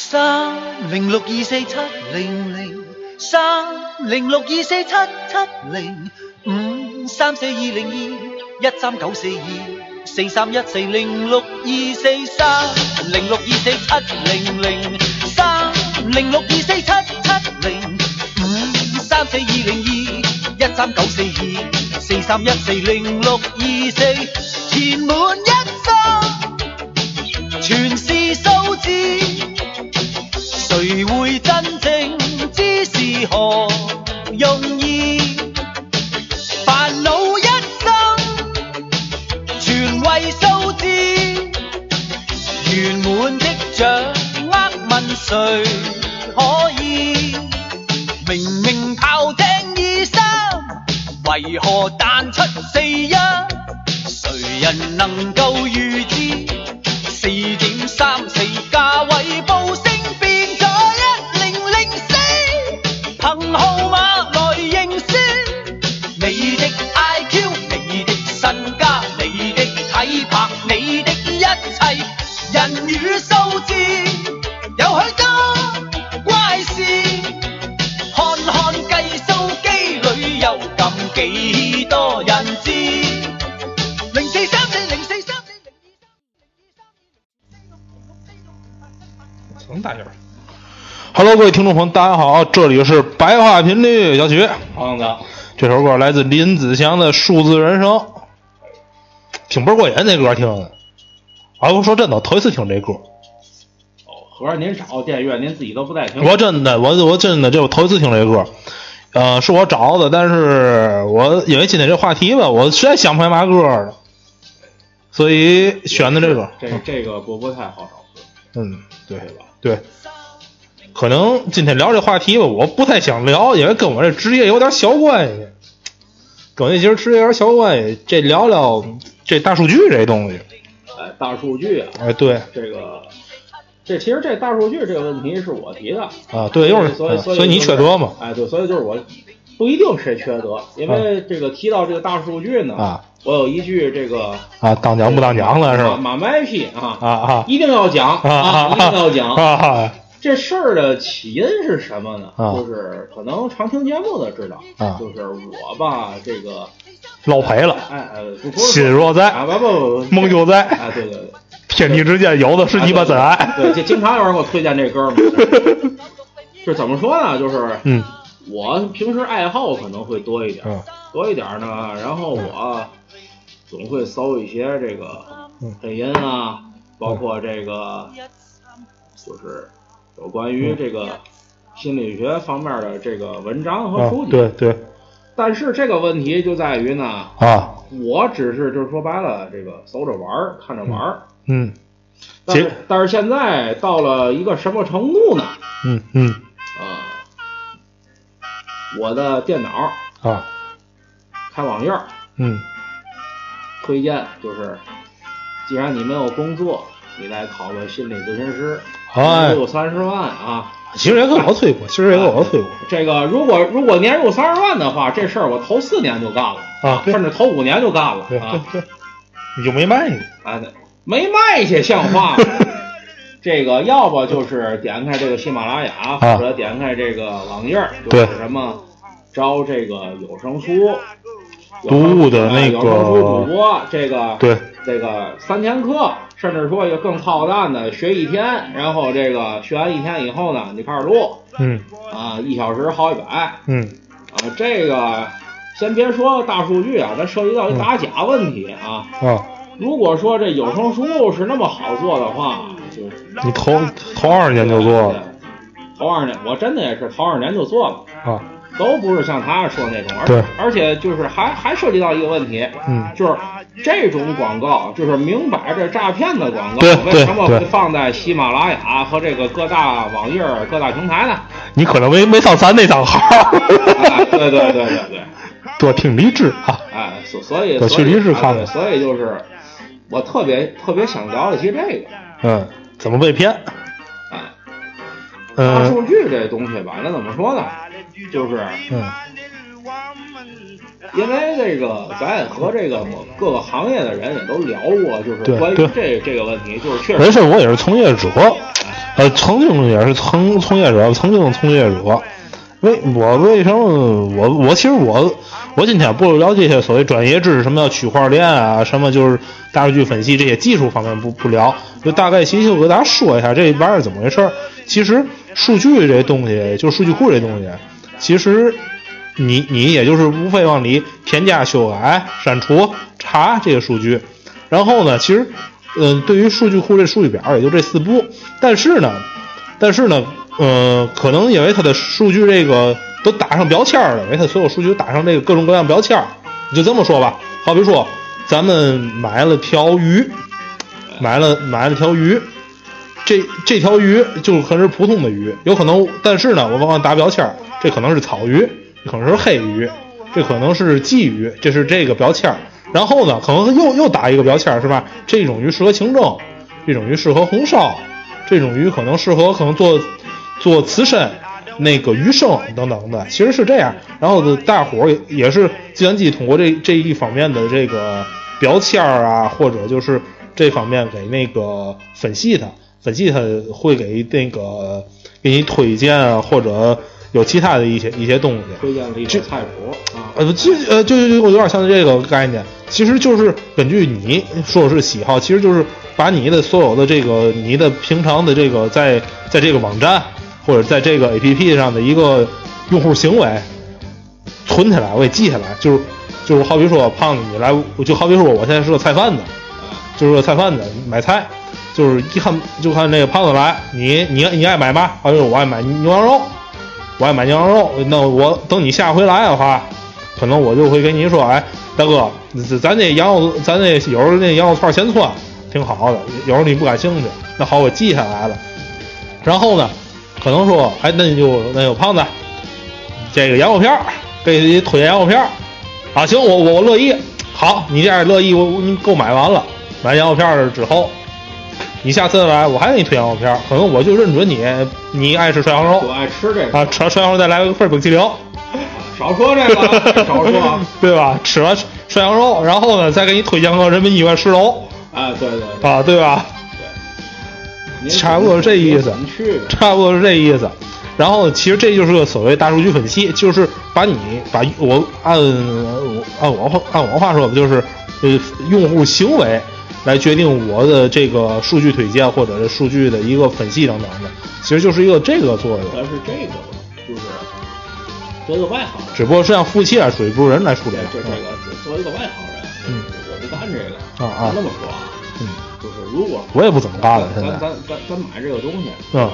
三零六二四七零零三零六二四七七零五三四二零二一三九四二四三一四零六二四三零六二四七零零三零六二四七七零五三四二零二一三九四二四三一四零六二四填满一生全是数字。何容易？烦恼一生，全为数字。圆满的掌握，问谁可以？明明求听二三，为何弹出？能大点儿。Hello，各位听众朋友，大家好，这里是白话频率小曲。胖子，这首歌来自林子祥的《数字人生》，挺倍儿过瘾，这歌听的。啊，我说真的，头一次听这歌，哦，合着您找电乐，您自己都不带听。我真的，我我真的，这我头一次听这歌。呃，是我找的，但是我因为今天这话题吧，我实在想不起来嘛歌了，所以选的这个。这这个不不太好找歌，嗯，对对吧？对，可能今天聊这话题吧，我不太想聊，因为跟我这职业有点小关系，跟我这其实职业有点小关系。这聊聊这大数据这东西，哎，大数据啊，哎，对。这个，这其实这大数据这个问题是我提的，啊，对，又是所以啊所以你缺德嘛，哎，对，所以就是我不一定谁缺德，因为这个提到这个大数据呢，啊我有一句这个啊，当讲不当讲了是吧？马马麦批啊啊啊一定要讲啊啊，一定要讲这事儿的起因是什么呢？啊就是可能常听节目的知道，啊就是我吧，这个捞赔了，哎哎，心若在啊，不不不，梦就在，啊，对对对，天地之间有的是你把真爱。对，这经常有人给我推荐这歌嘛。就怎么说呢？就是嗯我平时爱好可能会多一点，嗯。多一点呢，然后我总会搜一些这个嗯。配音啊，包括这个就是有关于这个心理学方面的这个文章和啊书籍。对对。但是这个问题就在于呢，啊。我只是就是说白了，这个搜着玩儿，看着玩儿。嗯。但是结但是现在到了一个什么程度呢？嗯嗯。啊，我的电脑啊开网页儿嗯推荐就是，既然你没有工作，你来考个心理咨询师，哎年入三十万啊！其实也跟我推过，其实也跟我推过。这个如果如果年入三十万的话，这事儿我头四年就干了啊甚至头五年就干了啊！对对，你就没卖呢。啊，没卖去，像话吗？这个要不就是点开这个喜马拉雅，啊。或者点开这个网页儿，就对是什么招这个有声书读物的那个有声书主播，这个对。这个三天课，甚至说一个更操蛋的，学一天，然后这个学完一天以后呢，你开始录嗯。啊，一小时好几百。嗯。啊，这个先别说大数据啊，咱涉及到一打假问题啊。啊，如果说这有声书是那么好做的话，就你头头二年就做了头二年，我真的也是头二年就做了，啊，都不是像他说那种，而对而且就是还还涉及到一个问题，嗯就是这种广告就是明摆着诈骗的广告，对为什么对会放在喜马拉雅和这个各大网页、各大平台呢？你可能没没上咱那账号。哎，对对对对对，多听 励志啊！哎，所所以我去所以励志看看所以就是我特别特别想了解这个，嗯，怎么被骗？哎。大嗯数据这东西吧，那怎么说呢？就是嗯因为这个，咱也和这个各个行业的人也都聊过，就是关于对这这个问题，就是确实没事，我也是从业者，呃，曾经也是从从业者，曾经从业者。为我为什么我我其实我我今天不聊这些所谓专业知识，什么叫区块链啊，什么就是大数据分析这些技术方面不不聊，就大概其实我给大家说一下这玩意儿怎么回事儿。其实数据这东西，就数据库这东西，其实你你也就是无非往里添加、修改、删除、查这些数据，然后呢，其实嗯，对于数据库这数据表也就这四步，但是呢，但是呢。嗯，可能因为它的数据这个都打上标签了，因为它所有数据都打上这个各种各样标签你就这么说吧，好比说咱们买了条鱼，买了买了条鱼，这这条鱼就可能是普通的鱼，有可能，但是呢，我往往打标签这可能是草鱼，可能是黑鱼，这可能是鲫鱼，这是这个标签然后呢，可能又又打一个标签是吧？这种鱼适合清蒸，这种鱼适合红烧，这种鱼可能适合可能做。做刺身，那个余生等等的，其实是这样。然后大伙儿也是计算机通过这这一方面的这个标签啊，或者就是这方面给那个分析它，分析它会给那个给你推荐啊，或者有其他的一些一些东西。推荐了一些菜谱啊，呃，就呃就就有点像这个概念，其实就是根据你说是喜好，其实就是把你的所有的这个你的平常的这个在在这个网站。或者在这个 A P P 上的一个用户行为存起来，我给记下来，就是就是好比说胖子你来，就好比说我现在是个菜贩子，就是个菜贩子买菜，就是一看就看那个胖子来，你你你爱买嘛？好比说我爱买牛羊肉，我爱买牛羊肉，那我等你下回来的话，可能我就会跟你说，哎，大哥，咱那羊肉，咱那有时候那羊肉串先串挺好的，有时候你不感兴趣，那好，我记下来了，然后呢？可能说，哎，那你就那有胖子，这个羊肉片儿，给你推荐羊肉片儿啊，行，我我我乐意。好，你这样乐意，我你购买完了，买羊肉片儿之后，你下次来，我还给你推羊肉片儿。可能我就认准你，你爱吃涮羊肉，我爱吃这个啊，吃完涮羊肉再来一份冰淇淋，少说这个，少说，对吧？吃完涮羊肉，然后呢，再给你推荐个人民医院十楼，啊，对对，啊，对吧？差不多是这意思，差不多是这意思。然后其实这就是个所谓大数据分析，就是把你把我按按我话按我话说，就是呃用户行为来决定我的这个数据推荐或者是数据的一个分析等等的，其实就是一个这个作用。但是这个就是作为一个外行人，只不过是让服务器来处理，不是人来处理。就这个作为一个外行人，嗯，我不干这个啊啊，那么说啊，嗯。就是如果我也不怎么干了，咱咱咱咱买这个东西，对吧？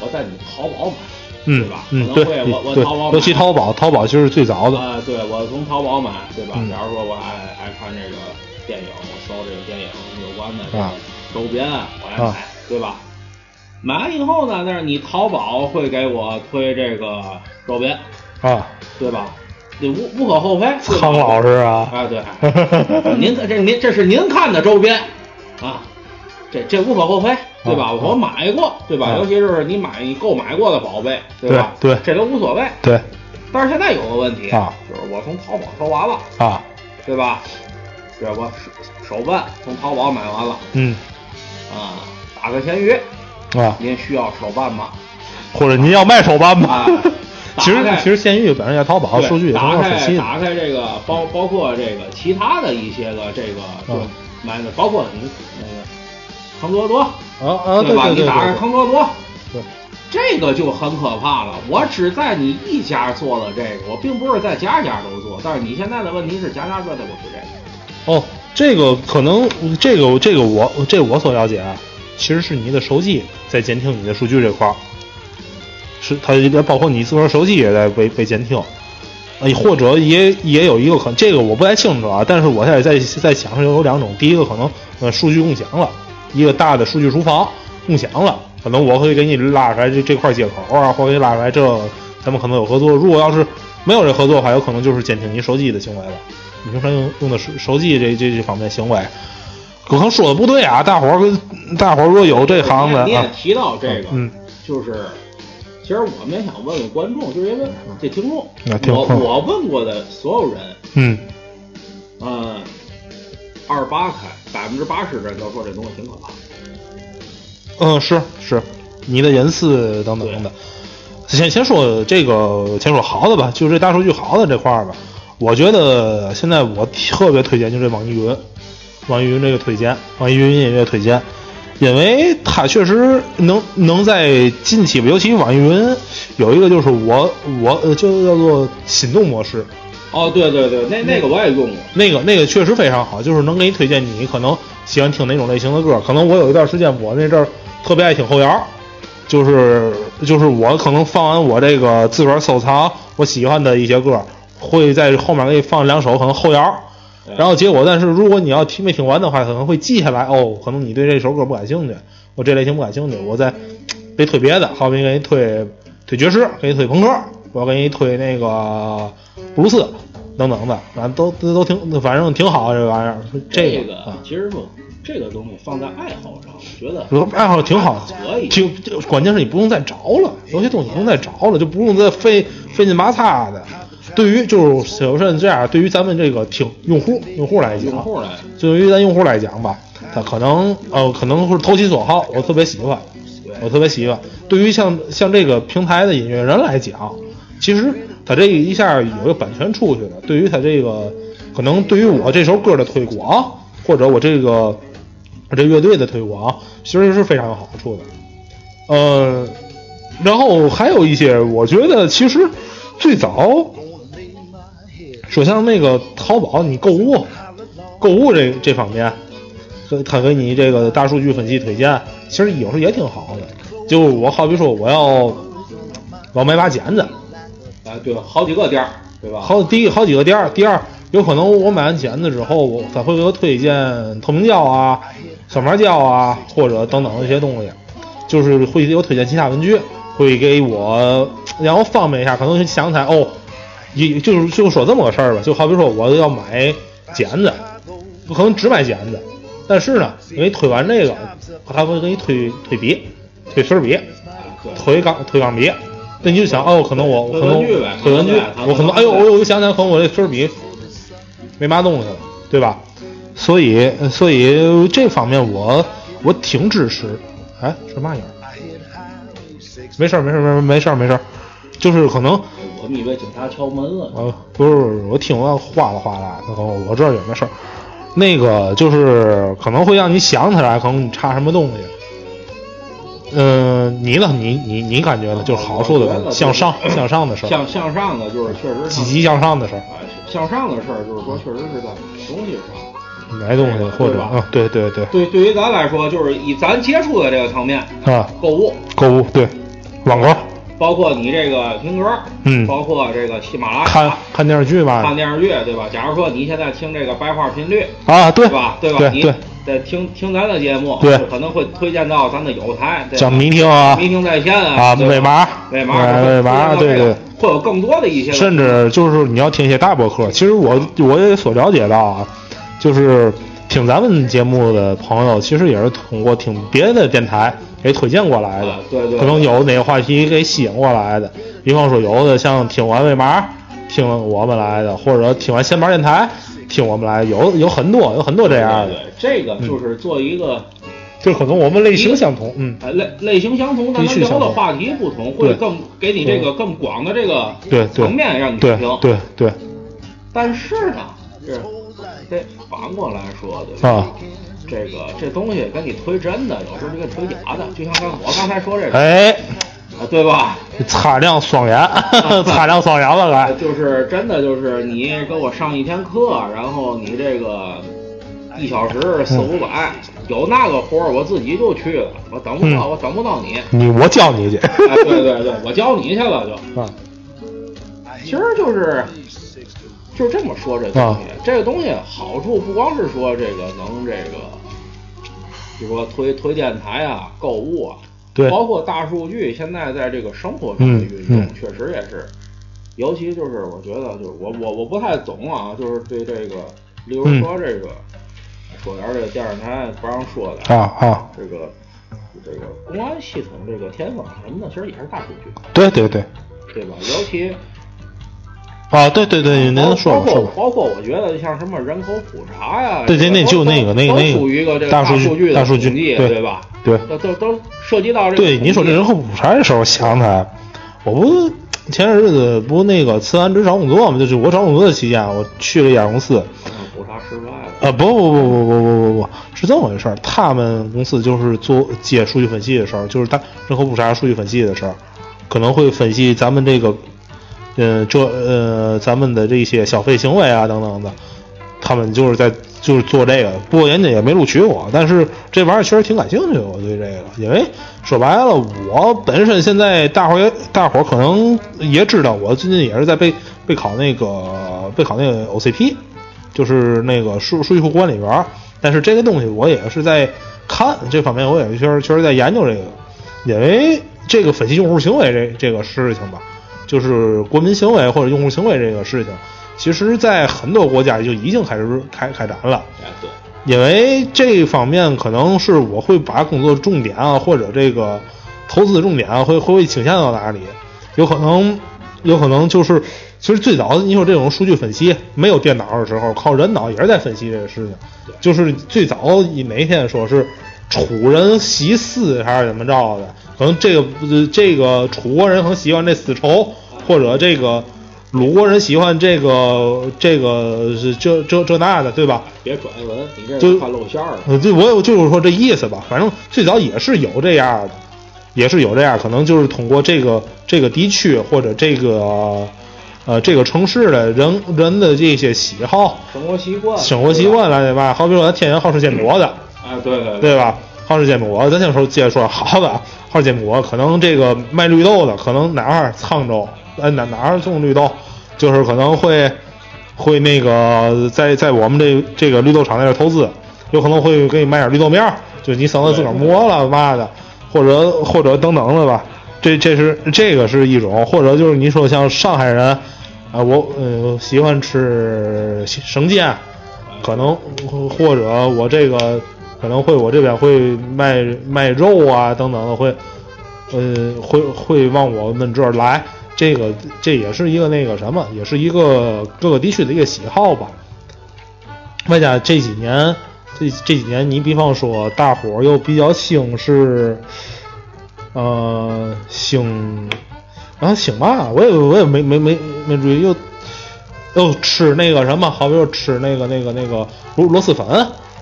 我在你淘宝买，对吧？嗯，对，我我淘宝，尤其淘宝，淘宝其实是最早的。啊，对，我从淘宝买，对吧？假如说我爱爱看这个电影，我搜这个电影有关的周边，我爱买，对吧？买完以后呢，那是你淘宝会给我推这个周边啊，对吧？这无无可厚非，苍老师啊，啊对，您这您这是您看的周边啊，这这无可厚非，对吧？我买过，对吧？尤其是你买你购买过的宝贝，对吧？对，这都无所谓。对，但是现在有个问题啊，就是我从淘宝搜完了啊，对吧？这我手手办从淘宝买完了，嗯，啊，打个闲鱼啊，您需要手办吗？或者您要卖手办吗？其实其实县域本身在淘宝数据也打开打开这个包包括这个其他的一些个这个就买的包括你那个坑多多啊啊对吧？你打开坑多多，对，这个就很可怕了。我只在你一家做了这个，我并不是在家家都做。但是你现在的问题是家家做的不是这个。哦，这个可能这个这个我这我所了解啊，其实是你的手机在监听你的数据这块儿。是，它也包括你自个儿手机也在被被监听，呃，或者也也有一个可能，这个我不太清楚啊。但是我现在在在想是有两种，第一个可能呃数据共享了，一个大的数据厨房共享了，可能我会给你拉出来这这块接口啊，或者给你拉出来这，咱们可能有合作。如果要是没有这合作的话，有可能就是监听你手机的行为了，你平常用用的手手机这这这方面行为，可能说的不对啊，大伙儿大伙儿如果有这行的，你也提到这个，嗯，就是。其实我们也想问问观众，就是因为这听众，我我问过的所有人，嗯，呃，二十八开百分之八十的人都说这东西挺可怕。嗯，是是，你的隐私等等等等。先先说这个，先说好的吧，就这大数据好的这块儿吧。我觉得现在我特别推荐就这网易云，网易云这个推荐，网易云音乐推荐，因为它确实能能在近期吧，尤其网易云有一个就是我我就叫做心动模式。哦，对对对，那那个我也用过，那个那个确实非常好，就是能给你推荐你可能喜欢听哪种类型的歌。可能我有一段时间，我那阵儿特别爱听后摇，就是就是我可能放完我这个自个儿收藏我喜欢的一些歌，会在后面给你放两首可能后摇，然后结果但是如果你要听没听完的话，可能会记下来哦，可能你对这首歌不感兴趣，我这类型不感兴趣，我再得推别的，好比给你推推爵士，给你推朋克。我给你推那个布鲁斯等等的，反正都都都挺，反正挺好这玩意儿。这个其实说这个东西放在爱好上，我觉得爱好挺好，可以。就关键是你不用再找了，有些东西不用再找了，就不用再费费劲麻擦的。对于就是首先这样，对于咱们这个听用户用户来讲，用户来，对于咱用户来讲吧，他可能呃可能会投其所好，我特别喜欢，我特别喜欢。对于像像这个平台的音乐人来讲。其实他这一下有个版权出去了，对于他这个可能对于我这首歌的推广，或者我这个这乐队的推广，其实是非常有好处的。呃，然后还有一些，我觉得其实最早说像那个淘宝，你购物购物这这方面，他给你这个大数据分析推荐，其实有时候也挺好的。就我好比说，我要我要买把剪子。对，好几个店儿，对吧？好，第一好几个店儿，第二有可能我买完剪子之后，我他会给我推荐透明胶啊、小麻胶啊，或者等等一些东西，就是会给我推荐其他文具，会给我让我方便一下。可能想起来哦，一就是就说这么个事儿吧，就好比说我要买剪子，不可能只买剪子，但是呢，给你推完这个，他会给你推推笔、推水笔、推钢推钢笔。那你就想哦，可能我可能推文具，我可能哎呦，我我想想，可能我这粉笔没嘛东西了，对吧？所以所以这方面我我挺支持。哎，是嘛音？没事儿没事儿没事儿没事儿没事儿，就是可能我们以为警察敲门了。呃，不是，我听完哗啦哗啦，然后我这儿也没事儿。那个就是可能会让你想起来，可能你差什么东西。嗯，你呢？你你你感觉呢？就是好处的，向上 向上的事儿。向向上的，就是确实积极向上的事儿。向上的事儿，就是说确实是在买东西上，买东西或者啊，对对对。对，对于咱来说，就是以咱接触的这个层面啊，购物，购物对，网购，包括你这个听歌，嗯，包括这个喜马拉雅看看电视剧吧，看电视剧对吧？假如说你现在听这个白话频率啊，对吧？对吧？你。对。在听听咱的节目，对，可能会推荐到咱的有台，叫迷听啊，迷听在线啊，啊，尾麻，尾麻，尾麻，对对，会有更多的一些，甚至就是你要听一些大博客。其实我我也所了解到啊，就是听咱们节目的朋友，其实也是通过听别的电台给推荐过来的，对对，可能有哪个话题给吸引过来的。比方说，有的像听完尾麻听我们来的，或者听完闲板电台。听我们来，有有很多，有很多这样的。对这个就是做一个，就可能我们类型相同，嗯，类类型相同，但聊的话题不同，会更给你这个更广的这个层面让你听。对对。但是呢，这得反过来说，对吧？啊。这个这东西跟你推真的，有时候就给推假的，就像刚我刚才说这个。哎。对吧？擦亮双眼，擦亮双眼了，来就是真的，就是你给我上一天课，然后你这个一小时四五百，有那个活儿我自己就去了，我等不到，我等不到你。你我教你去。对对对，我教你去了就。啊。其实就是就这么说这东西，这个东西好处不光是说这个能这个，就说推推电台啊，购物啊。对，包括大数据，现在在这个生活中的运用，确实也是，尤其就是我觉得，就是我我我不太懂啊，就是对这个，例如说这个，说点这个电视台不让说的啊啊，这个这个公安系统这个天网什么的，其实也是大数据。对对对，对吧？尤其啊，对对对，您说包括。包括我觉得像什么人口普查呀，对对那就那个那个那个属于一个这个大数据数据大数据，对对吧？对都都都涉及到这个对，你说这人口普查的时候，想起来，我不前些日子不那个辞完职找工作嘛，就是我找工作的期间，我去了一家公司，普查失败了。啊，不不不不不不不不，是这么回事儿。他们公司就是做接数据分析的时候，就是他人口普查数据分析的时候，可能会分析咱们这个，呃，这呃咱们的这些消费行为啊等等的，他们就是在就是做这个。不过人家也没录取我，但是这玩意儿确实挺感兴趣的，我对这个，因为说白了，我本身现在大伙儿大伙儿可能也知道，我最近也是在备备考那个备考那个 OCP。就是那个数数据库管理员，但是这个东西我也是在看这方面，我也确实确实在研究这个，因为这个分析用户行为这这个事情吧，就是国民行为或者用户行为这个事情，其实在很多国家就已经开始开开展了。哎，对，因为这方面可能是我会把工作重点啊，或者这个投资重点啊，会会倾向到哪里？有可能，有可能就是，其实最早你说这种数据分析没有电脑的时候，靠人脑也是在分析这个事情。就是最早哪一天说是楚人习丝还是怎么着的？可能这个这个楚国人可能喜欢这丝绸，或者这个鲁国人喜欢这个这个是这这这那的，对吧？别转文，你这就是看露馅儿了。呃，对，我也就是说这意思吧。反正最早也是有这样的，也是有这样，可能就是通过这个这个地区或者这个呃这个城市的人人的这些喜好、生活习惯，生活习惯来对吧。好比说，咱天津好吃煎饼的，哎，对对对吧？好吃煎饼，咱先说接着说好的，好吃煎饼，可能这个卖绿豆的，可能哪儿沧州，哎哪哪儿种绿豆，就是可能会会那个在在我们这这个绿豆厂那边投资，有可能会给你卖点绿豆面儿，就你省得自个儿磨了嘛的，或者或者等等的吧。这这是这个是一种，或者就是你说像上海人啊，我呃喜欢吃生煎，可能或者我这个可能会我这边会卖卖肉啊等等的会，呃会会往我们这儿来，这个这也是一个那个什么，也是一个各个地区的一个喜好吧。外加这几年这这几年，你比方说大伙儿又比较兴是，呃兴，然后兴嘛，我也我也没没没没注意又。又吃那个什么，好比说吃那个那个那个螺螺蛳粉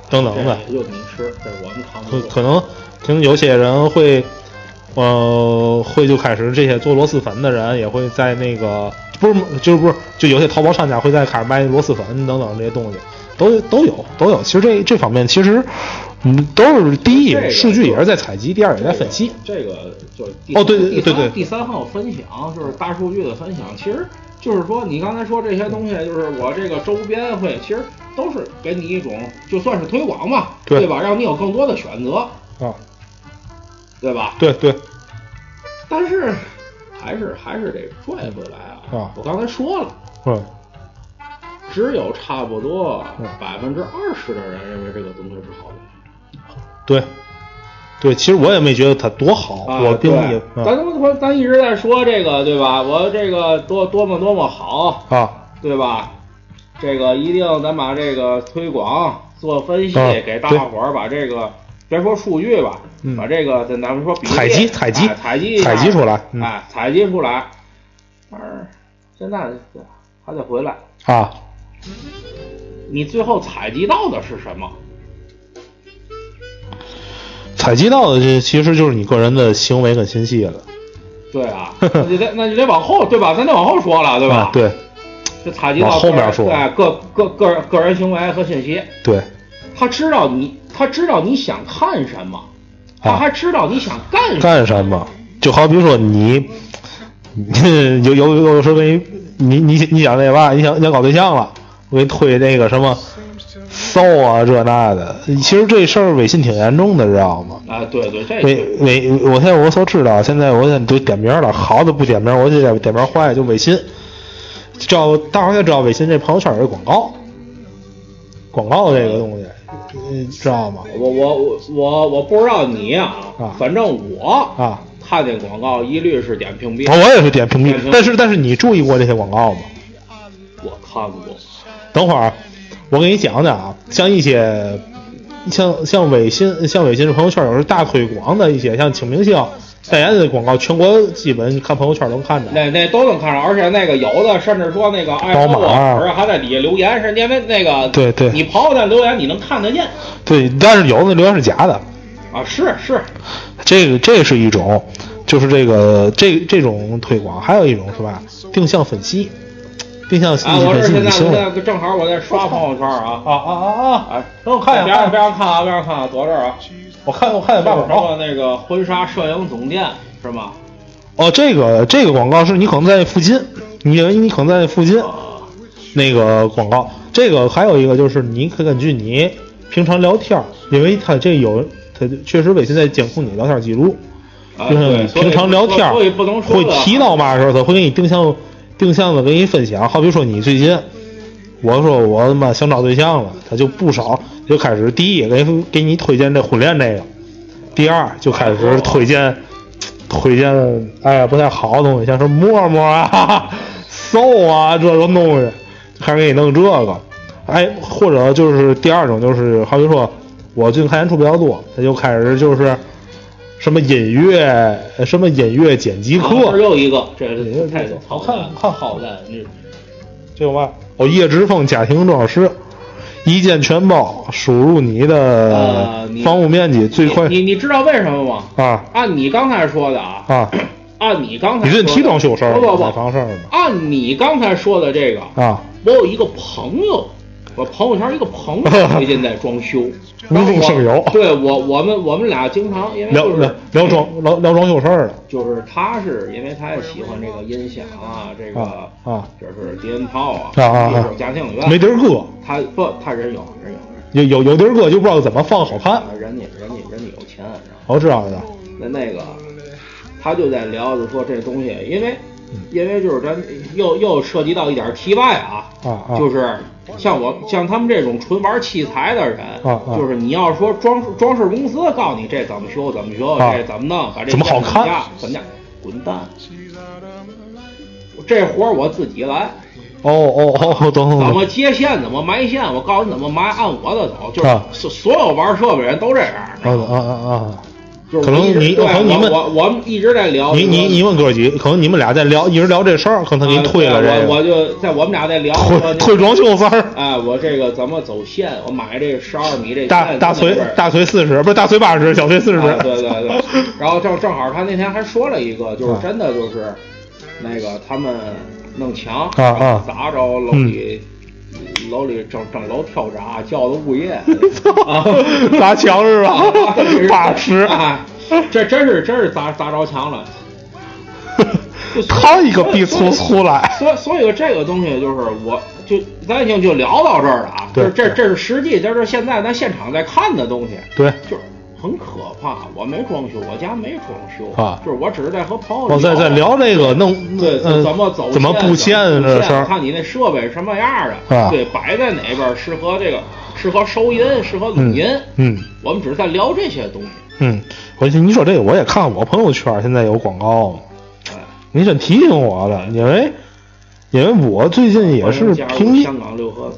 等等的，又你吃，这我们尝可可能可能有些人会，呃，会就开始这些做螺蛳粉的人也会在那个不是就是不是就有些淘宝商家会在开始卖螺蛳粉等等这些东西，都都有都有。其实这这方面其实嗯都是第一数据也是在采集，第二也在分析。这个就是哦对对对对第三号分享就是大数据的分享，其实。就是说，你刚才说这些东西，就是我这个周边会，其实都是给你一种，就算是推广嘛，对吧？让你有更多的选择啊，对吧？对对。但是还是还是得拽回来啊！啊我刚才说了，嗯，只有差不多百分之二十的人认为这个东西是好的。对。对，其实我也没觉得它多好，啊、我并也。咱咱咱一直在说这个，对吧？我这个多多么多么好啊，对吧？这个一定咱把这个推广做分析，啊、给大伙儿把这个别说数据吧，嗯、把这个咱咱们说采集采集采集采集出来，嗯、哎，采集出来。但是现在还得回来啊，你最后采集到的是什么？采集到的这其实就是你个人的行为跟信息了。对啊，那就得那就得往后对吧？咱得往后说了对吧？啊、对，就采集到后面说，对个个个人个人行为和信息。对，他知道你，他知道你想看什么，他还知道你想干什么。干什么？就好比说你，有有有时候给你你你你想那嘛，你想你想搞对象了，我给你推那个什么。骚啊，这那的，其实这事儿微信挺严重的，知道吗？啊，对对，这微微，我现在我所知道，现在我现在都点名了，好的不点名，我就点点名坏，就微信。知道大伙儿也知道，微信这朋友圈有广告，广告这个东西，你知道吗？我我我我我不知道你啊，啊反正我啊，看见广告一律是点屏蔽。我也是点屏蔽，但是但是你注意过这些广告吗？我看过。等会儿我给你讲讲啊，像一些像像微信像微信朋友圈有时大推广的一些像请明星代言的广告，全国基本看朋友圈能看着。那那都能看着，而且那个有的甚至说那个爱好我粉儿还在底下留言，是因为那个对对，你朋友在留言你能看得见。对，但是有的留言是假的。啊，是是，这个这是一种，就是这个这这种推广，还有一种是吧？定向分析，定向分析啊，我这现在现在正好我在刷朋友圈啊啊啊啊啊！哎，等我看一下，别让别让看啊，别让看啊，躲这儿啊！我看我看见爸爸说那个婚纱摄影总店是吗？哦，这个这个广告是你可能在附近，你你可能在附近那个广告。这个还有一个就是你可根据你平常聊天，因为他这有。他确实微信在监控你聊天记录，就是平常聊天会提到嘛的时候，他会给你定向定向的给你分享。好比说你最近，我说我他妈想找对象了，他就不少就开始第一给给你推荐这婚恋这个，第二就开始推荐推荐哎呀不太好的东西，像什么陌陌啊、搜啊这种东西，开始给你弄这个。哎，或者就是第二种就是好比说。我最近看演出比较多，他就开始就是什么音乐，什么音乐剪辑课，又一个，这是太好看，看好的，这这个嘛，哦，叶之峰家庭装饰，一键全包，输入你的房屋面积最快。你你知道为什么吗？啊，按你刚才说的啊，啊，按你刚才你这提装修事儿，不不不，买房事儿按你刚才说的这个啊，我有一个朋友。我朋友圈一个朋友 最近在装修，无中生有。对我，我们我们俩经常因为聊聊聊装聊聊装修事儿的。就是他是因为他也喜欢这个音响啊，这个啊，这是低音炮啊，啊啊，家庭院没地儿搁。他不，他人有人有有有地儿搁，就不知道怎么放好看。人家人家人家有钱，我知道的。那那个他就在聊，就说这东西，因为因为就是咱又又涉及到一点题外啊，啊，就是。像我像他们这种纯玩器材的人，啊啊，就是你要说装装饰公司告诉你这怎么修怎么修，这怎么弄，把这怎么好看，怎么样，滚蛋！这活儿我自己来。哦哦哦，懂。怎么接线，怎么埋线，我告诉你怎么埋，按我的走。就是所所有玩设备人都这样。啊啊啊啊！可能你可能你们我我们一直在聊你你你问哥几可能你们俩在聊一直聊这事儿，可能他给你推了这个。我我就在我们俩在聊推推装修事儿。哎，我这个怎么走线？我买这十二米这大大锤大锤四十，不是大锤八十，小锤四十。对对对。然后正正好他那天还说了一个，就是真的就是那个他们弄墙啊啊，砸着楼里楼里整整楼跳闸，叫的物业啊 砸墙是吧？八十。这真是真是砸砸着墙了，掏一个逼出出来。所所以这个东西就是，我就咱已经就聊到这儿了啊。对，这这是实际，这是现在咱现场在看的东西。对，就是很可怕。我没装修，我家没装修啊，就是我只是在和朋友。我在在聊这个弄对怎么走怎么布线这事儿，看你那设备什么样的，对，摆在哪边适合这个适合收音，适合录音。嗯，我们只是在聊这些东西。嗯。我你说这个我也看我朋友圈现在有广告，你真提醒我了，因为因为我最近也是凭香港六合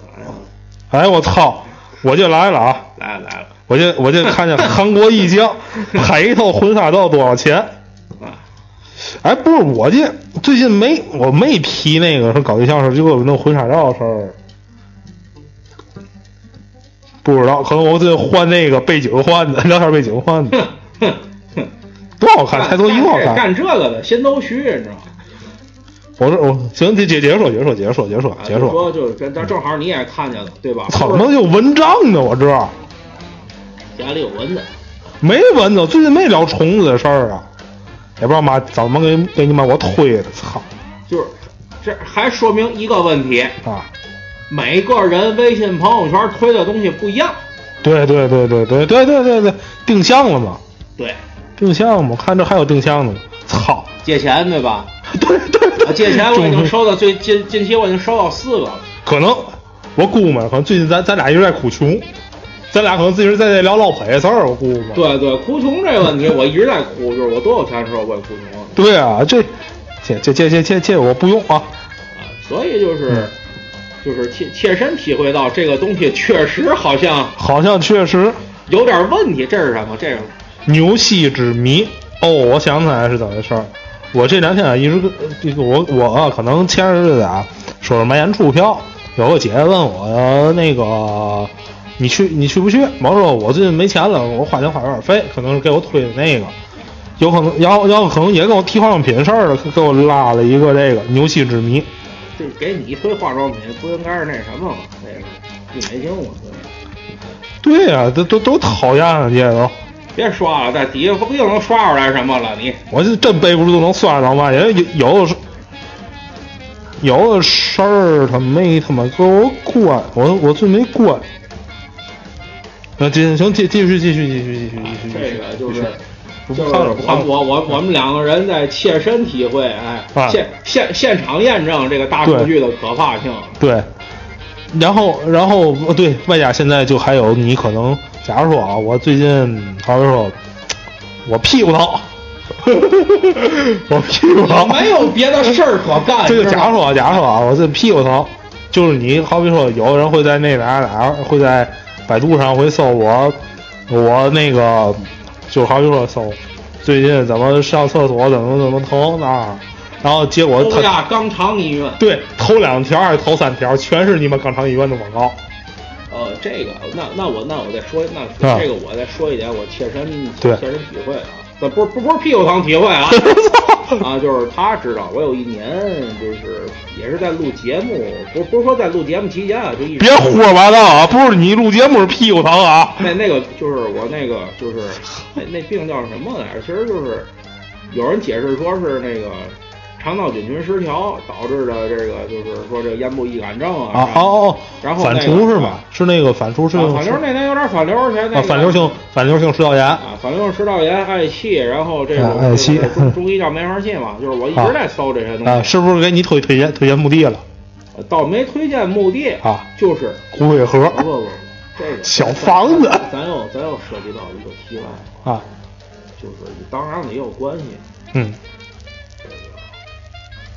彩，哎我操，我就来了啊，来了来了，我就我就 看见韩国一将拍一套婚纱照多少钱？哎不是我这最近没我没提那个说搞对象时候就给我弄婚纱照的事儿，不知道可能我最近换那个背景换的聊天背景换的。多好看，太多衣服好看。干这个的心都虚，你知道吗？我说我行，接接接着说，接着说，接着说，接着说，接着说。说就是跟咱正好你也看见了，对吧？操，怎么有蚊帐呢？我这家里有蚊子？没蚊子，最近没聊虫子的事儿啊。也不知道妈怎么给给你妈我推的，操！就是这还说明一个问题啊，每个人微信朋友圈推的东西不一样。对对对对对对对对对，定向了嘛？对。定向我？看这还有定向呢。操，借钱对吧？对对对，借钱我已经收到最近近期我已经收到四个了。可能我估摸，可能最近咱咱俩一直在哭穷，咱俩可能一直在这聊老赔事儿。我估摸。对对，哭穷这个问题我一直在哭，就是我多有钱的时候我也哭穷。对啊，这这这这这这这我不用啊。啊，所以就是就是切切身体会到这个东西确实好像好像确实有点问题。这是什么？这是牛膝之谜。哦，我想起来是怎么回事儿。我这两天啊，一直这个我我啊，可能前日子啊，说是买演出票，有个姐姐问我那个你去你去不去？毛说我最近没钱了，我花钱花有点费，可能是给我推的那个，有可能然后然后可能也跟我提化妆品事儿了，给我拉了一个这个牛气之谜。这给你推化妆品不应该是那什么吗？那个郁美净吗？对呀、都都都讨厌啊，这都。别刷了，在底下不定能刷出来什么了。你我就真背不住，能刷到嘛？因为有有的是有的事儿他没他妈给我关，我我最没关。那继行继继续继续继续继续继续。这个就是不就是我我我我们两个人在切身体会，哎，啊现现现场验证这个大数据的可怕性。对，然后然后呃对外加现在就还有你可能，假如说啊，我最近好比说，我屁股疼，我屁股疼，没有别的事儿可干。这个知道吗假如说啊，假如说啊，我这屁股疼，就是你好比说，有人会在那哪儿哪会在百度上会搜我，我那个就好比说搜最近怎么上厕所怎么怎么疼啊，然后结果他欧亚肛肠医院。对头两条还是头三条全是你们肛肠医院的广告，呃，这个，那那我那我再说，那啊。这个我再说一点，我切身对。切身体会啊，这不是不不是屁股疼体会啊，啊，就是他知道我有一年就是也是在录节目，不不是说在录节目期间啊，就一直别胡说八道啊！不是你录节目是屁股疼啊！那那个就是我那个就是那那病叫什么来着？其实就是有人解释说是那个肠道菌群失调导致的这个，就是说这个咽部易感症啊。啊哦哦，然后那个刍是吗？是那个反刍是啊，反流那天有点反流，前那反流性反流性食道炎啊，反流性食道炎、嗳气，然后这种啊嗳气这个中中医叫梅花气嘛，就是我一直在搜这些东西啊，西，是不是给你推推荐推荐墓地了倒没推荐墓地，啊？就是骨灰盒不不不，这个小房子咱咱又咱又涉及到一个题外，啊，就是当然了也有关系，嗯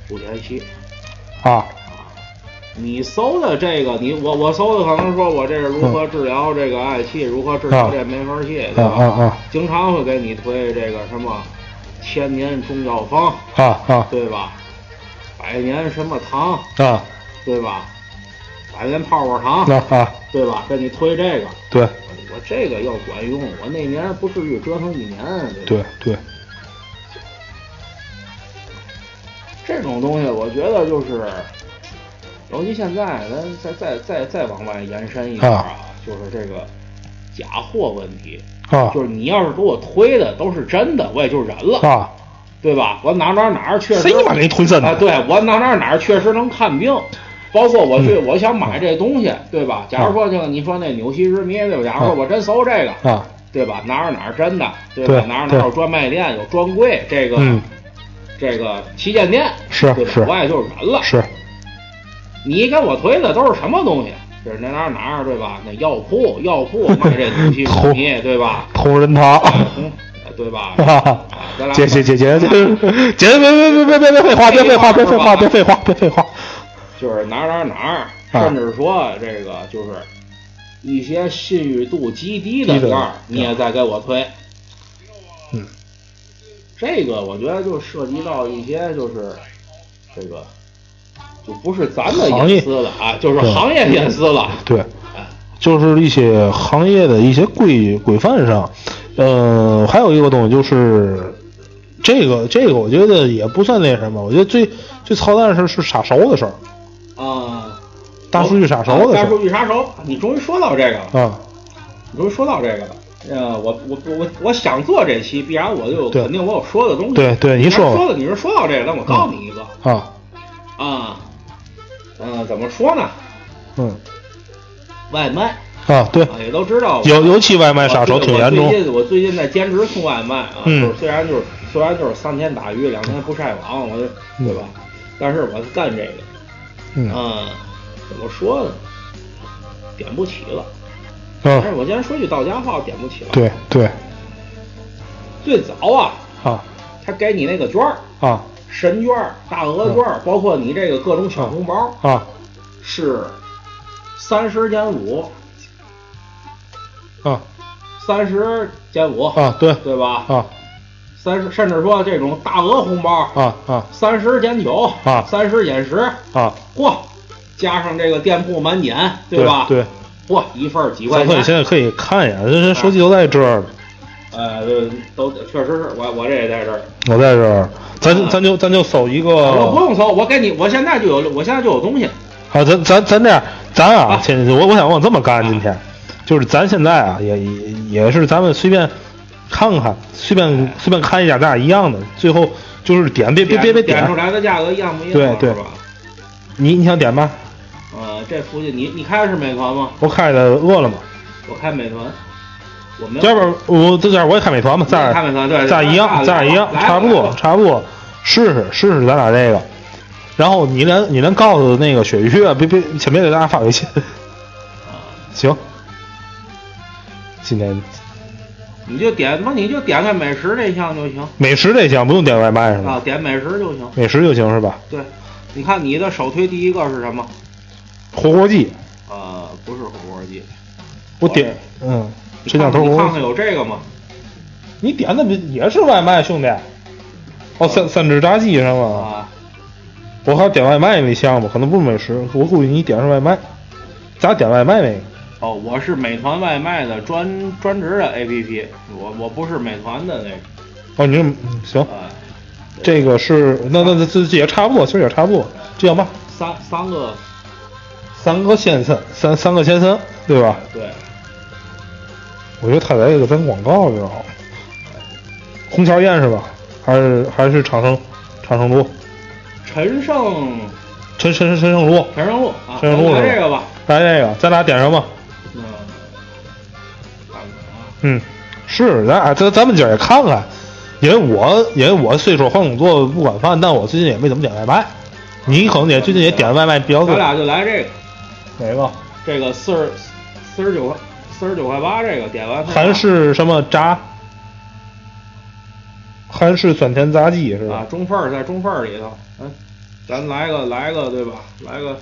莆田系。啊你搜的这个，你我我搜的可能说我这是如何治疗这个嗳气，如何治疗这梅花气，啊对吧？啊啊经常会给你推这个什么千年中药方，啊啊对吧？百年什么糖，啊对吧？百年泡泡糖，啊啊！对吧？给你推这个，对我这个要管用，我那年不至于折腾一年，对吧？对这种东西，我觉得就是，尤其现在，咱再再再再往外延伸一点啊，就是这个假货问题。啊就是你要是给我推的都是真的，我也就忍了，啊！对吧？我哪哪哪儿确实谁他妈给你推真的啊，对我哪哪哪儿确实能看病，包括我去，我想买这东西，对吧？假如说就你说那纽西之谜，对吧？假如说我真搜这个，啊对吧？哪儿哪儿真的，对吧？对哪儿哪儿有专卖店，有专柜，这个、嗯这个旗舰店，对是是我也就忍了。是你给我推的都是什么东西？就是哪哪儿哪儿，对吧？那药铺，药铺 卖这东西之谜，对吧？同仁堂。嗯，对吧？啊咱俩姐姐姐姐姐姐，别别别别别别废话，别废话，别废话，别废话，别废话。就是哪儿哪儿哪儿，啊甚至说这个就是一些信誉度极低的店儿，你也在给我推。嗯，这个我觉得就涉及到一些就是这个就不是咱的隐私了啊，就是行业隐私了。对，哎就是一些行业的一些规规范上，呃，还有一个东西就是这个这个，我觉得也不算那什么，我觉得最最操蛋的事是杀熟的事儿，啊，大数据杀熟的事啊大数据杀熟，你终于说到这个了，啊，你终于说到这个了。呃，我我我我想做这期，必然我就肯定我有说的东西。对对你你说说的，你是说到这个，那我告诉你一个，啊，啊，嗯、怎么说呢？嗯外卖啊，对，啊，也都知道。尤尤其外卖杀手挺严重我最近我最近在兼职送外卖啊，嗯就是虽然就是虽然就是三天打鱼两天不晒网，我就对吧？但是我干这个，嗯嗯，怎么说呢？点不起了。但是嗯，我既然说句到家话，我点不起了。，对对。最早啊，啊。他给你那个券儿，啊。神券儿、大额券儿，包括你这个各种小红包，啊。是三十减五，啊。三十减五，啊，对。对吧？啊。三十，甚至说这种大额红包，啊啊。三十减九，啊。三十减十，啊，嚯，加上这个店铺满减，对吧？对，嚯，一份儿几块咱可以钱，现在可以看一眼，这这手机都在这儿，呃，都确实是我我这也在这儿，我在这儿，咱咱就咱就搜一个，我不用搜，我给你，我现在就有，我现在就有东西，好，咱咱咱这样，咱啊啊，现我我想我这么干，今天就是咱现在啊，也也也是咱们随便看看，随便随便看一家，咱俩一样的，最后就是点，别别别别点点出来的价格一样不一样？对对。吧？你你想点吧？呃，这附近你你开的是美团吗？我开的饿了么，我开美团，我没有。这边我这边我也开美团嘛，咱俩开美团对咱俩一样，咱俩一样，差不多差不多，试试试试咱俩这个。然后你连你连告诉那个雪玉啊，别别先别给大家发微信，行。今天你就点吧，你就点开美食这项就行美食这项不用点外卖是吧啊，点美食就行。美食就行是吧？对，你看你的首推第一个是什么？火锅鸡，呃，不是火锅鸡，我点嗯，摄像头火锅看你看看有这个吗？你点的不也是外卖兄弟？哦，三三只炸鸡是吗？啊，我还点外卖那项目，可能不是美食，我估计你点是外卖。咋点外卖那个？哦，我是美团外卖的专专职的 APP，我我不是美团的那个，哦，你这嗯行，啊，这个是那那那这这也差不多，其实也差不多。这样吧，三三个，三个先生，三三个先生，对吧？对，我觉得他在这个咱广告，知道吗？红桥宴是吧？还是还是长生长生路？陈胜陈陈陈陈胜路，陈胜路啊，陈胜路来这个吧，来这个，咱俩点什么？嗯，是，咱咱咱们今儿也看看，因为我因为我虽说换工作不管饭，但我最近也没怎么点外卖。你可能也最近也点外卖比较多咱。俩就来这个，哪个？这个四十四十九块四十九块八，这个点完韩式什么炸？韩式酸甜炸鸡是吧？啊，中份儿在中份儿里头，嗯，咱来个来个对吧？来个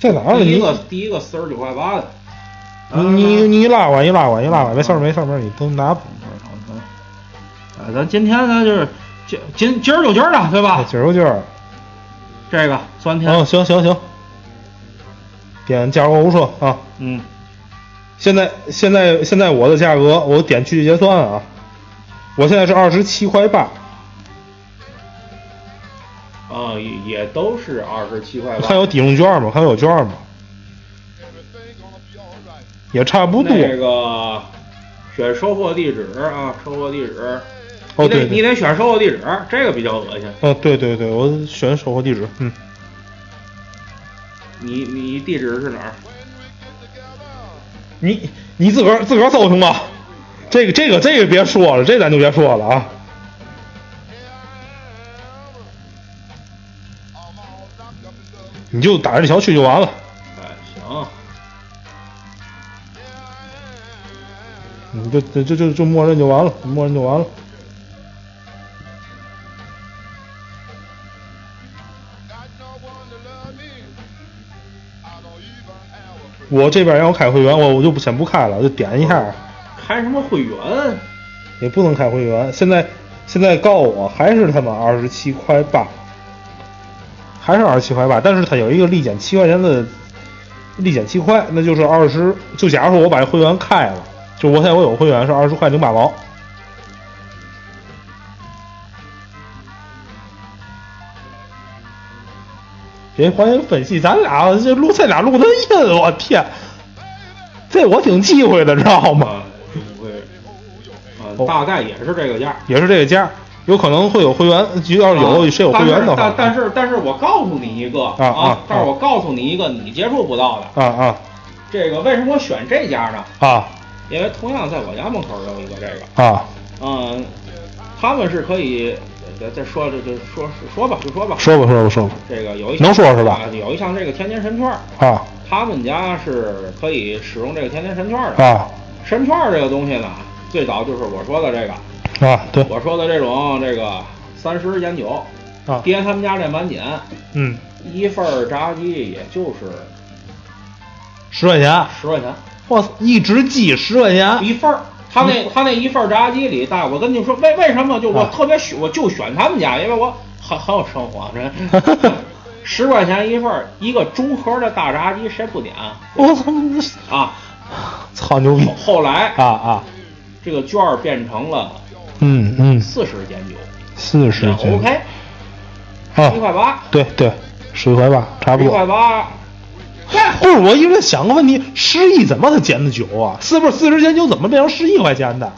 在哪儿第一个第一个四十九块八的，你你你拉过来，你拉过来，你拉过来，没事儿没事儿没事儿，你都拿。啊，咱今天呢就是今今今儿就今儿的，对吧？今儿就今儿。这个酸甜，嗯，行行行。点加购物车啊！嗯，现在现在现在我的价格，我点去结算啊。我现在是二十七块八，啊，也也都是二十七块八。看有抵用券吗？看有券吗？也差不多。那个选收货地址啊，收货地址。哦，对，你得选收货地址，这个比较恶心。哦，对对对，我选收货地址，嗯，你你地址是哪儿？你你自个儿自个儿搜行吗？这个这个这个别说了，这咱就别说了啊。你就打这小区就完了，哎，行，你就就就就就默认就完了，默认就完了。我这边让我开会员，我我就不先不开了，就点一下，开什么会员？也不能开会员。现在现在告我还是他妈二十七块八，还是二十七块八，但是它有一个立减七块钱的立减七块，那就是二十。就假如说我把这会员开了，就我现在我有会员是二十块零八毛。别欢迎分析，咱俩这录这俩录的音，我天，这我挺忌讳的，知道吗？啊，不会，哦啊，大概也是这个价。也是这个价，有可能会有会员，要是有谁有会员的话啊但但但是但是我告诉你一个啊啊但是我告诉你一个你接触不到的，啊啊这个为什么我选这家呢？啊因为同样在我家门口有一个这个，啊！嗯，他们是可以，再再说这这说说吧，就说吧。说吧说吧说吧这个有一项能说是吧啊有一项这个天天神券，啊他们家是可以使用这个天天神券的。啊神券这个东西呢，最早就是我说的这个，啊！对我说的这种这个三十减九，啊爹他们家这满减，嗯一份炸鸡也就是十块钱，十块钱我操，一只鸡十块钱，一份儿。他那他那一份炸鸡里，大我跟你说，为为什么就我啊特别选，我就选他们家，因为我很很有生活，这 十块钱一份，一个中盒的大炸鸡，谁不点啊？我操，啊，操牛逼后来啊啊，这个券变成了嗯嗯，四十减九，四十九 OK，啊一，块八，对对，十一块八，差不多一块。八，不是，我一直在想个问题，十一怎么他减的九啊？四不是四十减九怎么变成十一块钱的？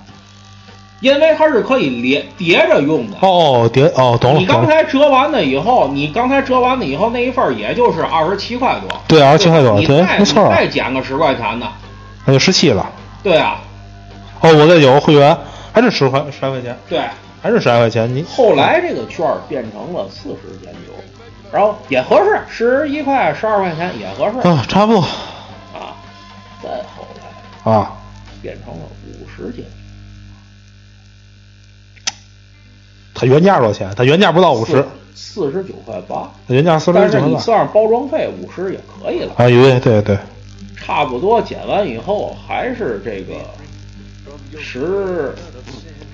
因为它是可以叠叠着用的。哦，叠哦，懂了，你刚。才折完了以后，你刚才折完了以后那一份儿也就是二十七块多，对二十七块多对没错你再减个十块钱的，那就十七了。对啊，哦，我这有个会员，还是十块十来块钱，对。还是十来块钱。你后来这个券变成了四十减九，然后也合适，十一块、十二块钱也合适啊，差不多啊。再后来啊。变成了五十斤，它原价多少钱？它原价不到五十，四十九块八，它原价四但是你十九块八。算上包装费五十也可以了。啊，对对对，差不多减完以后还是这个十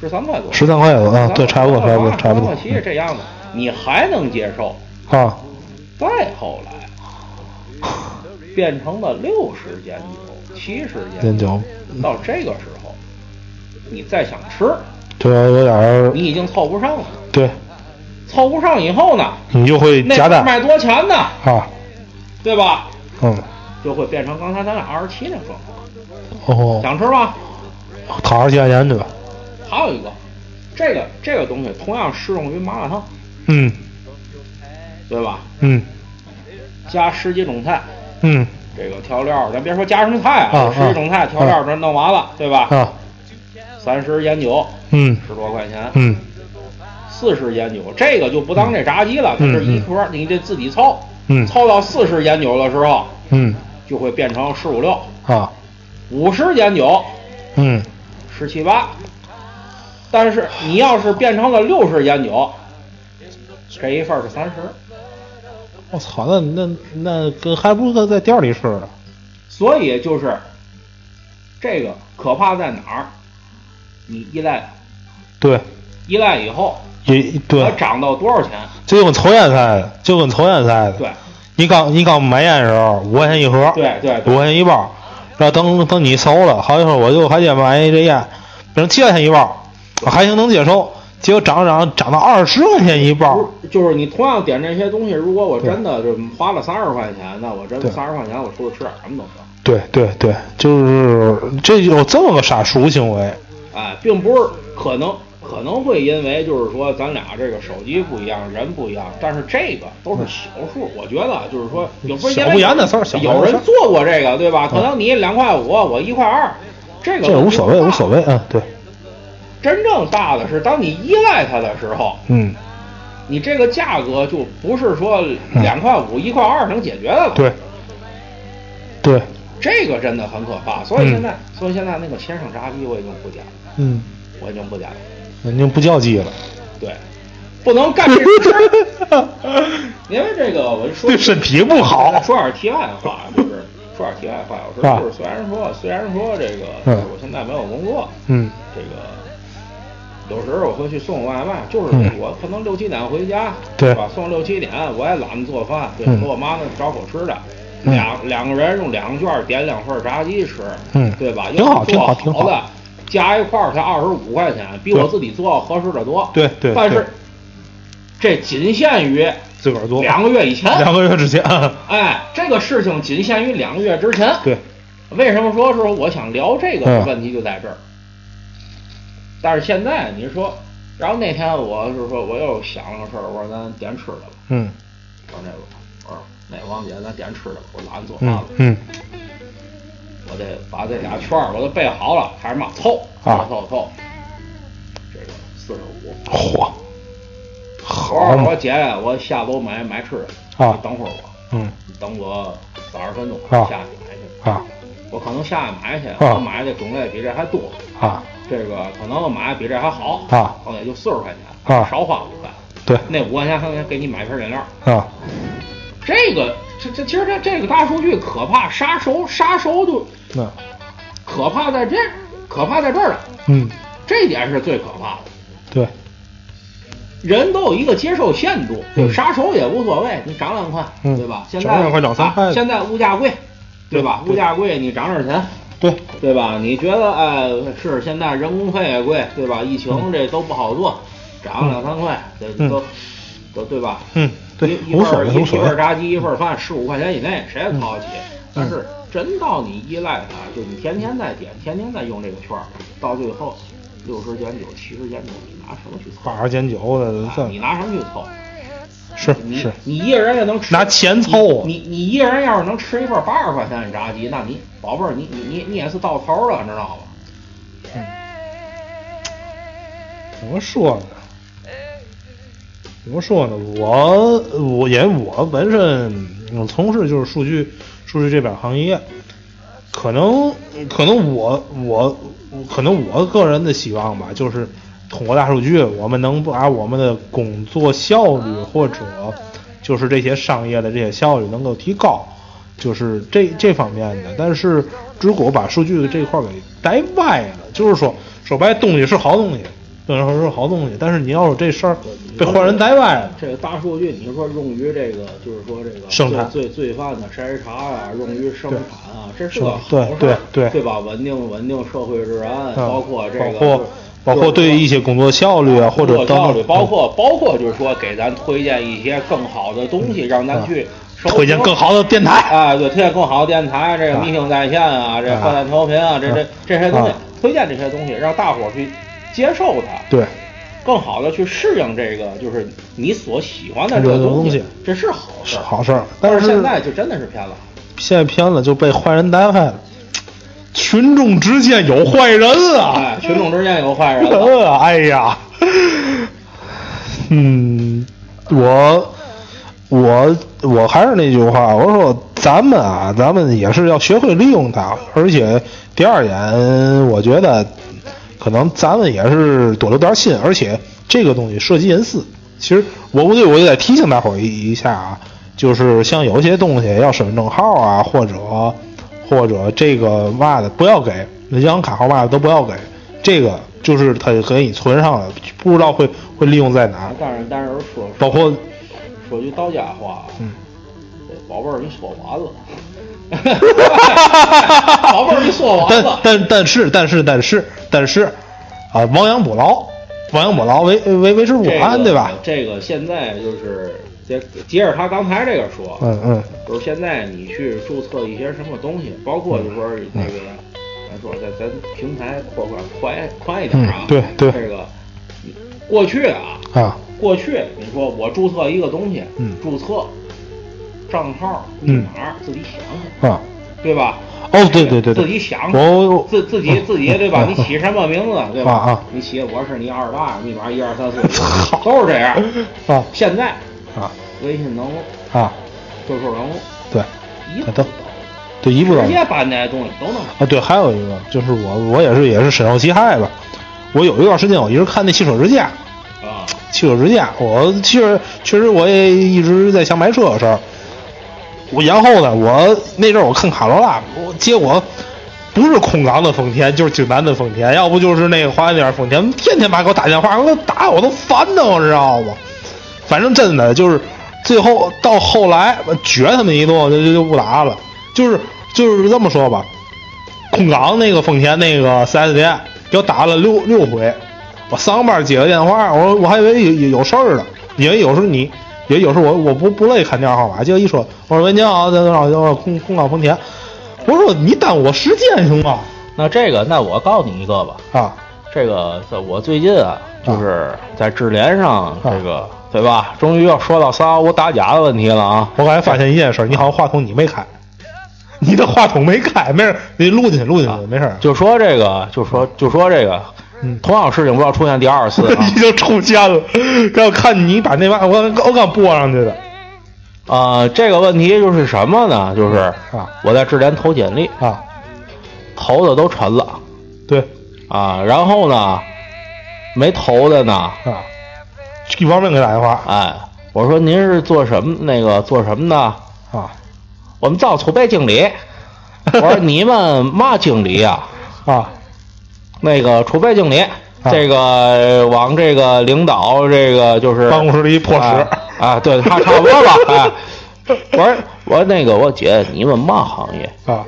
十三块多，十三块多啊，对，差不多，差不多，差不多其实这样的，你还能接受。啊。再后来变成了六十减九、七十减减九，到这个时候，你再想吃，对，有点儿你已经凑不上了。对，凑不上以后呢，你就会那加大份卖多钱呢，啊，对吧？嗯，就会变成刚才咱俩二十七那状况。哦，想吃吗？掏二十七块钱对吧？还有一个，这个这个东西同样适用于麻辣烫，嗯对吧？嗯加十几种菜，嗯这个调料，咱别说加什么菜啊十几种菜调料咱弄完了，对吧？啊，三十烟酒，嗯十多块钱。嗯四十烟酒，这个就不当这炸鸡了，它嗯是一盒，你得自己凑，嗯凑到四十烟酒的时候，嗯就会变成十五六，啊五十烟酒，嗯十七八。但是你要是变成了六十烟酒，这一份是三十。我操，那那那跟还不如在店里吃呢。所以就是这个可怕在哪儿？你依赖对，依赖以后，也它对，涨到多少钱？就跟抽烟似的，就跟抽烟似的。对你刚你刚买烟的时候五块钱一盒，对对五块钱一包，然后等等你熟了，好一会儿我就还得买这烟，变成七块钱一包，还行能接受。结果涨涨涨到二十块钱一包，就是你同样点这些东西，如果我真的就花了三十块钱，那我真的三十块钱我出去吃点什么都行。对对对，就是这有这么个傻熟行为。哎，并不是可能可能会因为就是说咱俩这个手机不一样，人不一样，但是这个都是小数。我觉得就是说，有不严的事儿小不严有人做过这个，对吧？可能你两块五，我一块二，这个这无所谓，无所谓。谓，嗯，对，真正大的是，当你依赖它的时候，嗯，你这个价格就不是说两块五、一块二能解决的了。对，对，这个真的很可怕。所以现在，嗯所以现在那个线上炸鸡我已经不点了，嗯，我已经不点了。人家不叫鸡了，对，不能干这种事儿。因为这个，我就说对身体不好说点题外话，就是 说点题外话。我啊说，就是虽然说，虽然说这个，嗯我现在没有工作，嗯这个有时候我会去送外卖，就是嗯我可能六七点回家，对吧？送六七点，我也懒得做饭，对，嗯和我妈那找口吃的。嗯两两个人用两个券点两份炸鸡吃，嗯对吧？挺好挺好挺好的，加一块儿才二十五块钱，比我自己做合适的多。对对对但是这仅限于自个儿做，两个月以前。两个月之前，哎，这个事情仅限于两个月之前。对，为什么说是我想聊这个问题就在这儿？但是现在你说，然后那天我是说我又想了个事儿，我说咱点吃的吧。嗯。我说那个，我说那王姐咱点吃的吧，我懒得做饭嗯了，嗯。我得把这俩券儿我都备好了，开始嘛凑，啊。凑凑凑，这个四十五。嚯，好我，姐，我下楼买买吃的，啊。你等会儿我，嗯。你等我三十分钟，啊。下去买去。啊。我可能下去买去，啊。我买的种类比这还多，啊这个可能买的比这还好，啊。可能也就四十块钱，啊。少花五块。对。那五块钱可能给你买瓶饮料，啊。这个这这其实这这个大数据可怕，杀熟杀熟就那。可怕在这可怕在这儿了，嗯，这点是最可怕的。对，人都有一个接受限度，嗯。就杀熟也无所谓，你涨两块，嗯。对吧？现在涨两块涨三块啊现在物价贵，对吧？对。物价贵，你涨点钱，对，对吧？你觉得哎是现在人工费也贵，对吧？疫情这都不好做，涨两三块，这嗯都都对吧？嗯，对一，份一。份炸鸡一份饭十五块钱以内，谁也掏得起。嗯但是真到你依赖它，就你天天在点，天天在用这个券，到最后六十减九、七十减九，你拿什么去凑？八十减九的，啊你拿什么去凑？是你是，你一个人也能吃拿钱凑啊你你你一个人要是能吃一份八十块钱的炸鸡，那你宝贝儿，你你你你也是到头了，你知道吗？怎么说呢？怎么说呢？我我因为我本身嗯从事就是数据数据这边行业，可能可能我我可能我个人的希望吧，就是通过大数据，我们能把我们的工作效率或者就是这些商业的这些效率能够提高，就是这这方面的。但是如果把数据这块儿给带歪了，就是说说白，东西是好东西，不能说是好东西，但是你要是这事儿被坏人带歪了，这个大数据，你说用于这个，就是说这个生产。罪罪罪犯的筛查啊，用于生产啊，这是个好事对儿对。对对吧？稳定稳定社会治安，嗯。包括这个包括就包括对一些工作效率啊，或者效率，包括包括就是说给咱推荐一些更好的东西，让咱去推荐更好的电台。啊，对，推荐更好的电台，这个啊明星在线啊，这啊换电调频啊，这这这些东西啊，推荐这些东西，让大伙儿去接受它，对，更好的去适应这个，就是你所喜欢的这个东西。这是好事好事但是现在就真的是偏了。现在偏了就被坏人带坏了。群众之间有坏人啊！哎，群众之间有坏人了。哎呀，嗯，我我我还是那句话，我说咱们啊，咱们也是要学会利用它，而且第二点，我觉得可能咱们也是多留点心，而且这个东西涉及隐私。其实我不对，我也得提醒大伙儿一一下啊，就是像有些东西要身份证号啊，或者或者这个袜子不要给，银行卡号袜子都不要给，这个就是他给你存上了，不知道会会利用在哪儿，但是但是说包括说句到家话，宝贝儿你说完了，宝贝儿你说完但了。但但但是但是但是但是啊，亡羊补牢，亡羊补牢为为为时不这晚，对吧？这个现在就是接接着他刚才这个说，嗯嗯。就是现在你去注册一些什么东西，包括就说那个，咱说咱咱平台扩宽快快一点啊，嗯对对。这个过去啊，啊。过去你说我注册一个东西，嗯。注册账号密嗯码自己想想，啊对吧？哦对对对对。自己想我自自己自己对吧？嗯。你起什么名字对吧？啊啊。你起我是你二大密码一二三四五，都是这样。啊。现在啊微信登录、啊，QQ 登录，对，一啊都对一步到位直接把那些东西都能啊，对，还有一个就是我我也是也是深受其害吧。我有一段时间我一直看那汽车之家，啊。汽车之家，我其实确实我也一直在想买车的事儿。我然后呢，我那阵儿我看卡罗拉，我结果不是空港的丰田，就是济南的丰田，要不就是那个华南那边丰田，天天妈给我打电话，我打我都烦的，我知道吗？反正真的就是最后到后来，我撅他们一顿，我就就就不打了。就是就是这么说吧，空港那个丰田那个 4S 店给我打了六六回，我上班接个电话，我我还以为有有有事儿呢，因为有时候你，也有时候我我不不乐意看电话号码，结果一说，我说喂你好，在哪儿空空港丰田，我说你耽误我时间行吗？那这个，那我告诉你一个吧，啊这个在我最近啊，就是在智联上，这个对吧？终于要说到三幺五打假的问题了啊！我刚才发现一件事，你好像话筒你没开，你的话筒没开，没事，你录进去录进去，没事。就说这个，就说就说这个，嗯同样事情不要出现第二次啊 已！经出现了，刚看你把那玩意我刚播上去的啊，这个问题就是什么呢？就是啊我在智联投简历，啊，投的都沉了对啊，然后呢，没投的呢，啊，一方面给打电话，哎，我说您是做什么那个做什么的？啊我们造储备经理。我说你们嘛经理呀、啊那个储备经理，这个往这个领导这个就是办公室里破啊屎啊，对，差差不多吧。哎，我说我说那个我姐，你们嘛行业？啊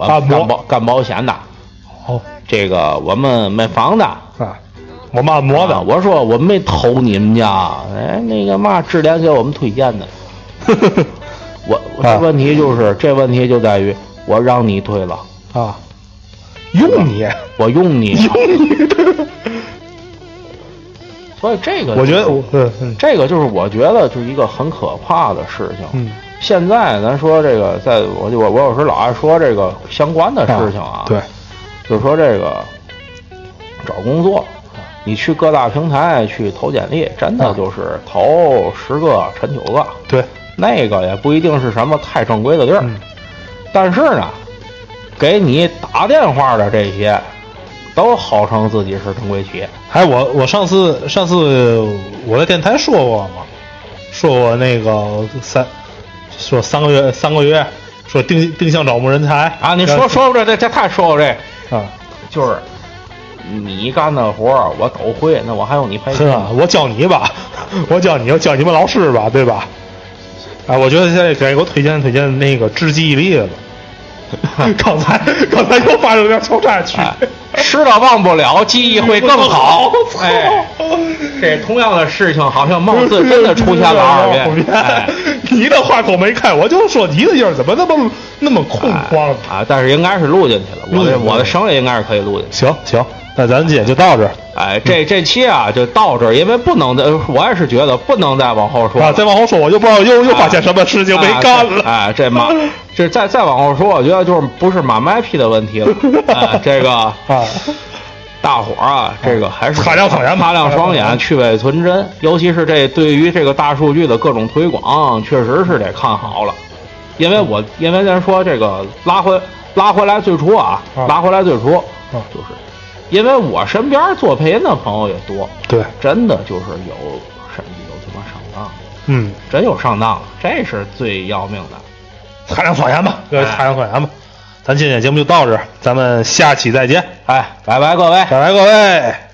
干保干保险的，哦这个我们卖房的。啊，我们按摩的，啊我说我没偷你们家，哎，那个嘛智联给我们推荐的。我我啊这问题就是这问题就在于我让你推了，啊，用你？我用你，用你，所以这个我觉得我嗯嗯。这个就是我觉得就是一个很可怕的事情。嗯。现在咱说这个，在我我我有时老爱说这个相关的事情啊，对，就是说这个找工作，你去各大平台去投简历，真的啊就是投十个沉九个，对，那个也不一定是什么太正规的地儿，嗯。但是呢，给你打电话的这些，都号称自己是正规企业，哎我我上次上次我在电台说过嘛，说过那个三说三个月三个月说定定向招募人才。啊，你说说这这这太说过这，啊。就是你干的活儿我都会，那我还用你培训啊，我教你吧，我教你，我教你们老师吧，对吧？啊，我觉得现在该给我推荐推荐那个治记忆力了。刚才刚才又发生点小插曲，哎，吃了忘不了，记忆会更好。哎，这同样的事情好像貌似真的出现了二遍。哎，你的话筒没开，我就说你的音儿怎么那么那么空旷呢？啊，但是应该是录进去了，我的我的声音应该是可以录进去。行行，那咱今天就到这儿哎，这这期啊就到这儿，因为不能再，我也是觉得不能再往后说啊！再往后说，我就不知道又又发现什么事情没干了。哎，这哎这马，这再再往后说，我觉得就是不是马麦皮的问题了。哎，这个啊，大伙儿啊，这个还是擦亮双眼吧擦亮双眼，去伪存真。尤其是这对于这个大数据的各种推广，确实是得看好了。因为我因为咱说这个拉回拉回来最初啊，啊拉回来最初啊就是因为我身边做配音的朋友也多，对，真的就是有甚至有他妈上当，嗯，真有上当了，这是最要命的。擦亮谎言吧，各位哎擦亮双眼吧。咱今天节目就到这儿，咱们下期再见，哎，拜拜各位。拜拜各位。